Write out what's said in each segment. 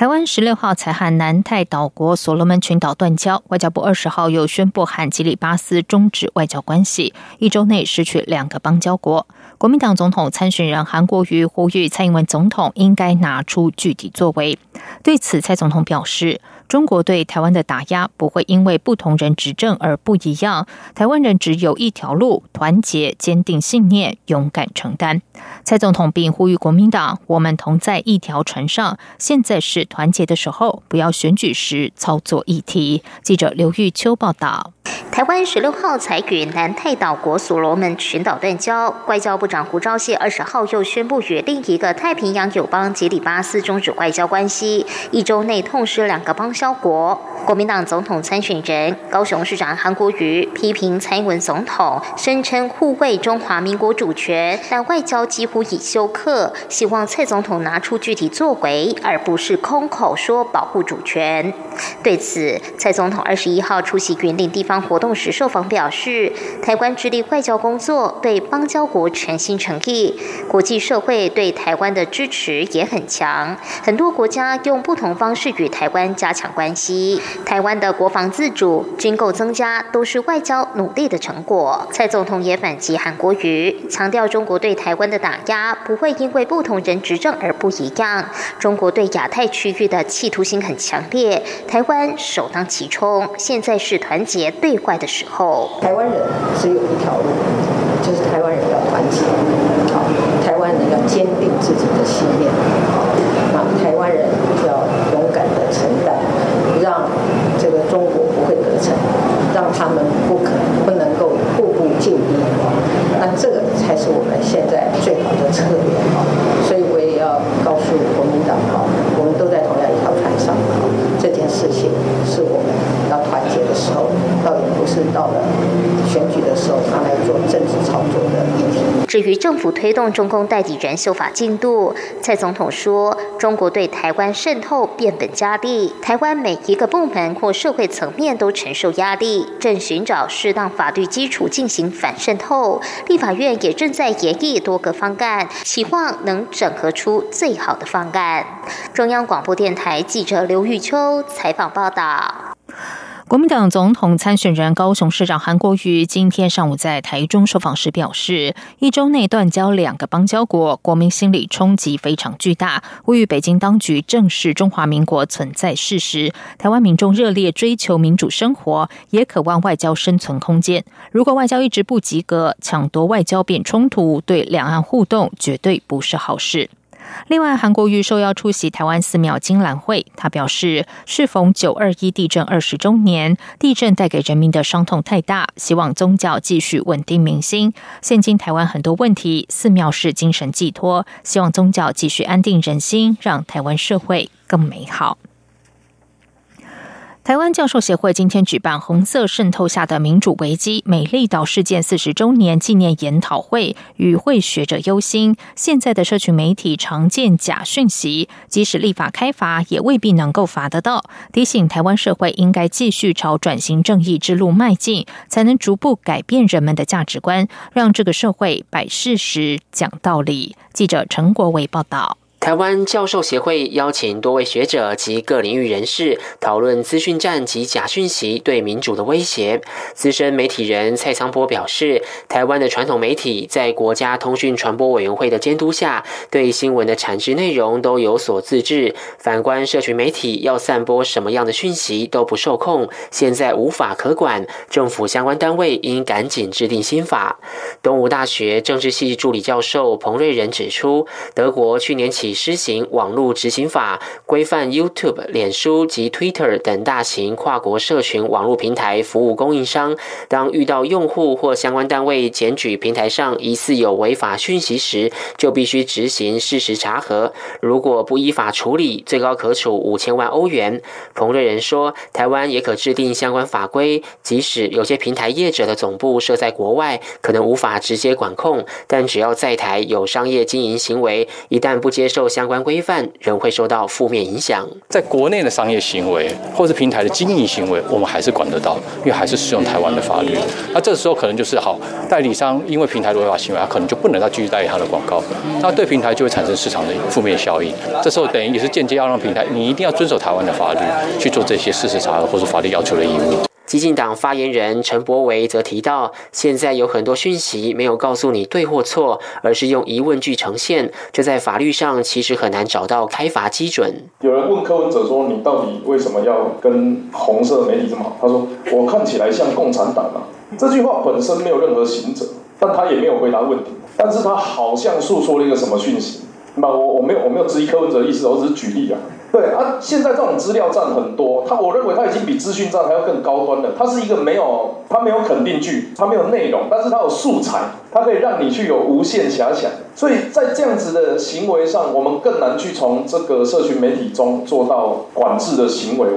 台湾十六号才和南太岛国所罗门群岛断交，外交部二十号又宣布和吉里巴斯终止外交关系，一周内失去两个邦交国。国民党总统参选人韩国瑜呼吁蔡英文总统应该拿出具体作为。对此，蔡总统表示。中国对台湾的打压不会因为不同人执政而不一样。台湾人只有一条路：团结、坚定信念、勇敢承担。蔡总统并呼吁国民党：我们同在一条船上，现在是团结的时候，不要选举时操作议题。记者刘玉秋报道。台湾十六号才与南太岛国所罗门群岛断交，外交部长胡昭燮二十号又宣布与另一个太平洋友邦吉里巴斯终止外交关系，一周内痛失两个邦交国。国民党总统参选人高雄市长韩国瑜批评蔡英文总统声称护卫中华民国主权，但外交几乎已休克，希望蔡总统拿出具体作为，而不是空口说保护主权。对此，蔡总统二十一号出席云林地方活动时受访表示，台湾致力外交工作，对邦交国全心诚意，国际社会对台湾的支持也很强，很多国家用不同方式与台湾加强关系。台湾的国防自主、军购增加，都是外交努力的成果。蔡总统也反击韩国瑜，强调中国对台湾的打压不会因为不同人执政而不一样。中国对亚太区域的企图心很强烈，台湾首当其冲。现在是团结对的时候。台湾人只有一条路，就是台湾人要团结，好，台湾人要坚定自己的信念，好，那台湾人要勇敢的承担。让这个中国不会得逞，让他们不可不能够步步进逼啊！那这个才是我们现在最好的策略啊！所以我也要告诉国民党啊，我们都在同样一条船上啊！这件事情是我们要团结的时候，倒也不是到了选举的时候拿来做政治操作的议题。至于政府推动中共代理人修法进度，蔡总统说，中国对台湾渗透变本加厉，台湾每一个部门或社会层面都承受压力，正寻找适当法律基础进行反渗透。立法院也正在研议多个方案，希望能整合出最好的方案。中央广播电台记者刘玉秋采访报道。国民党总统参选人高雄市长韩国瑜今天上午在台中受访时表示，一周内断交两个邦交国，国民心理冲击非常巨大，呼吁北京当局正视中华民国存在事实。台湾民众热烈追求民主生活，也渴望外交生存空间。如果外交一直不及格，抢夺外交变冲突，对两岸互动绝对不是好事。另外，韩国瑜受邀出席台湾寺庙金兰会，他表示，适逢九二一地震二十周年，地震带给人民的伤痛太大，希望宗教继续稳定民心。现今台湾很多问题，寺庙是精神寄托，希望宗教继续安定人心，让台湾社会更美好。台湾教授协会今天举办“红色渗透下的民主危机”美丽岛事件四十周年纪念研讨会，与会学者忧心，现在的社群媒体常见假讯息，即使立法开罚，也未必能够罚得到。提醒台湾社会应该继续朝转型正义之路迈进，才能逐步改变人们的价值观，让这个社会摆事实、讲道理。记者陈国伟报道。台湾教授协会邀请多位学者及各领域人士讨论资讯战及假讯息对民主的威胁。资深媒体人蔡昌波表示，台湾的传统媒体在国家通讯传播委员会的监督下，对新闻的产制内容都有所自治。反观社群媒体，要散播什么样的讯息都不受控，现在无法可管。政府相关单位应赶紧制定新法。东吴大学政治系助理教授彭瑞仁指出，德国去年起。施行网络执行法，规范 YouTube、脸书及 Twitter 等大型跨国社群网络平台服务供应商，当遇到用户或相关单位检举平台上疑似有违法讯息时，就必须执行事实查核。如果不依法处理，最高可处五千万欧元。彭瑞仁说，台湾也可制定相关法规，即使有些平台业者的总部设在国外，可能无法直接管控，但只要在台有商业经营行为，一旦不接受受相关规范，仍会受到负面影响。在国内的商业行为或是平台的经营行为，我们还是管得到，因为还是适用台湾的法律。那这时候可能就是好，代理商因为平台的违法行为，他可能就不能再继续代理他的广告，那对平台就会产生市场的负面效应。这时候等于也是间接要让平台，你一定要遵守台湾的法律去做这些事实查核或是法律要求的义务。激进党发言人陈柏维则提到，现在有很多讯息没有告诉你对或错，而是用疑问句呈现，这在法律上其实很难找到开罚基准。有人问柯文哲说：“你到底为什么要跟红色媒体这么好？”他说：“我看起来像共产党啊。”这句话本身没有任何行者，但他也没有回答问题，但是他好像诉说了一个什么讯息。那我我没有我没有质疑柯文哲的意思，我只是举例啊。对啊，现在这种资料站很多，他我认为他已经比资讯站还要更高端了。它是一个没有，它没有肯定句，它没有内容，但是它有素材，它可以让你去有无限遐想。所以在这样子的行为上，我们更难去从这个社群媒体中做到管制的行为。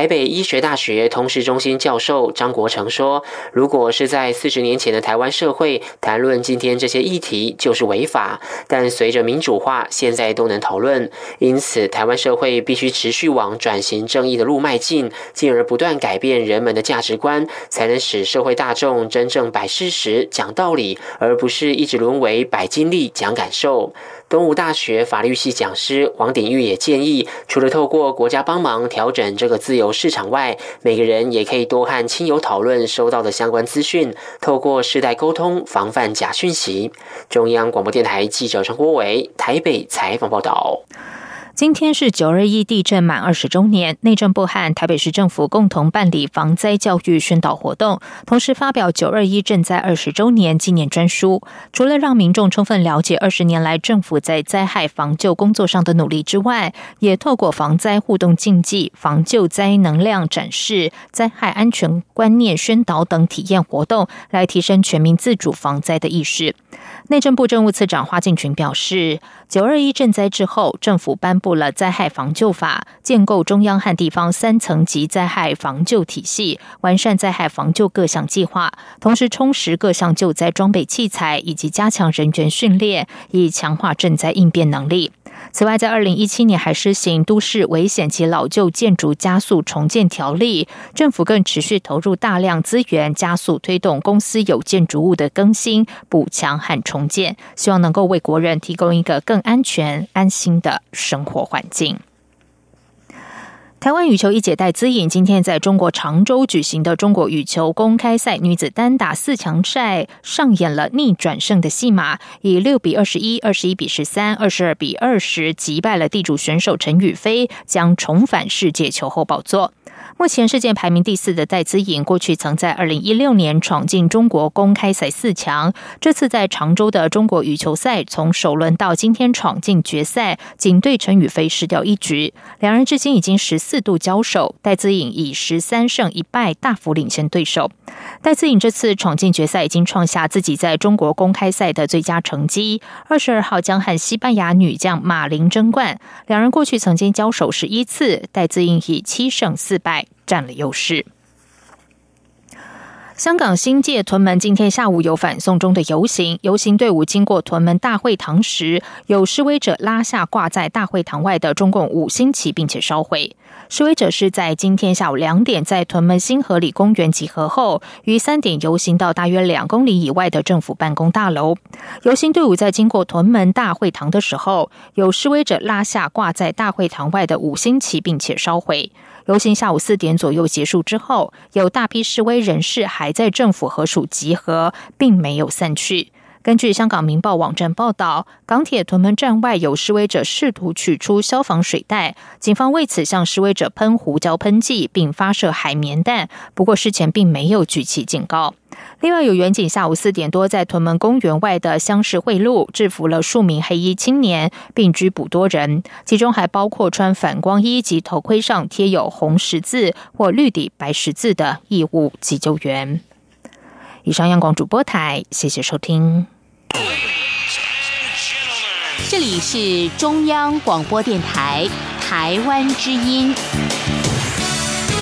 台北医学大学通识中心教授张国成说：“如果是在四十年前的台湾社会谈论今天这些议题，就是违法。但随着民主化，现在都能讨论。因此，台湾社会必须持续往转型正义的路迈进，进而不断改变人们的价值观，才能使社会大众真正摆事实、讲道理，而不是一直沦为摆经历、讲感受。”东吴大学法律系讲师王鼎玉也建议，除了透过国家帮忙调整这个自由市场外，每个人也可以多和亲友讨论收到的相关资讯，透过世代沟通，防范假讯息。中央广播电台记者陈国伟台北采访报道。今天是九二一地震满二十周年，内政部和台北市政府共同办理防灾教育宣导活动，同时发表九二一震灾二十周年纪念专书。除了让民众充分了解二十年来政府在灾害防救工作上的努力之外，也透过防灾互动竞技、防救灾能量展示、灾害安全观念宣导等体验活动，来提升全民自主防灾的意识。内政部政务次长花敬群表示，九二一赈灾之后，政府颁布了灾害防救法，建构中央和地方三层级灾害防救体系，完善灾害防救各项计划，同时充实各项救灾装备器材，以及加强人员训练，以强化赈灾应变能力。此外，在二零一七年还施行《都市危险及老旧建筑加速重建条例》，政府更持续投入大量资源，加速推动公司有建筑物的更新、补强和重建，希望能够为国人提供一个更安全、安心的生活环境。台湾羽球一姐戴资颖今天在中国常州举行的中国羽球公开赛女子单打四强赛上演了逆转胜的戏码，以六比二十一、二十一比十三、二十二比二十击败了地主选手陈雨菲，将重返世界球后宝座。目前世界排名第四的戴资颖，过去曾在二零一六年闯进中国公开赛四强。这次在常州的中国羽球赛，从首轮到今天闯进决赛，仅对陈雨菲失掉一局。两人至今已经十四度交手，戴资颖以十三胜一败大幅领先对手。戴资颖这次闯进决赛，已经创下自己在中国公开赛的最佳成绩。二十二号将和西班牙女将马林争冠。两人过去曾经交手十一次，戴资颖以七胜四败。占了优势。香港新界屯门今天下午有反送中的游行，游行队伍经过屯门大会堂时，有示威者拉下挂在大会堂外的中共五星旗，并且烧毁。示威者是在今天下午两点在屯门新河里公园集合后，于三点游行到大约两公里以外的政府办公大楼。游行队伍在经过屯门大会堂的时候，有示威者拉下挂在大会堂外的五星旗，并且烧毁。游行下午四点左右结束之后，有大批示威人士还在政府合署集合，并没有散去。根据香港《明报》网站报道，港铁屯门站外有示威者试图取出消防水袋，警方为此向示威者喷胡椒喷剂，并发射海绵弹。不过事前并没有举起警告。另外，有远警下午四点多在屯门公园外的乡市会路制服了数名黑衣青年，并拘捕多人，其中还包括穿反光衣及头盔上贴有红十字或绿底白十字的义务急救员。以上，央广主播台，谢谢收听。这里是中央广播电台台湾之音。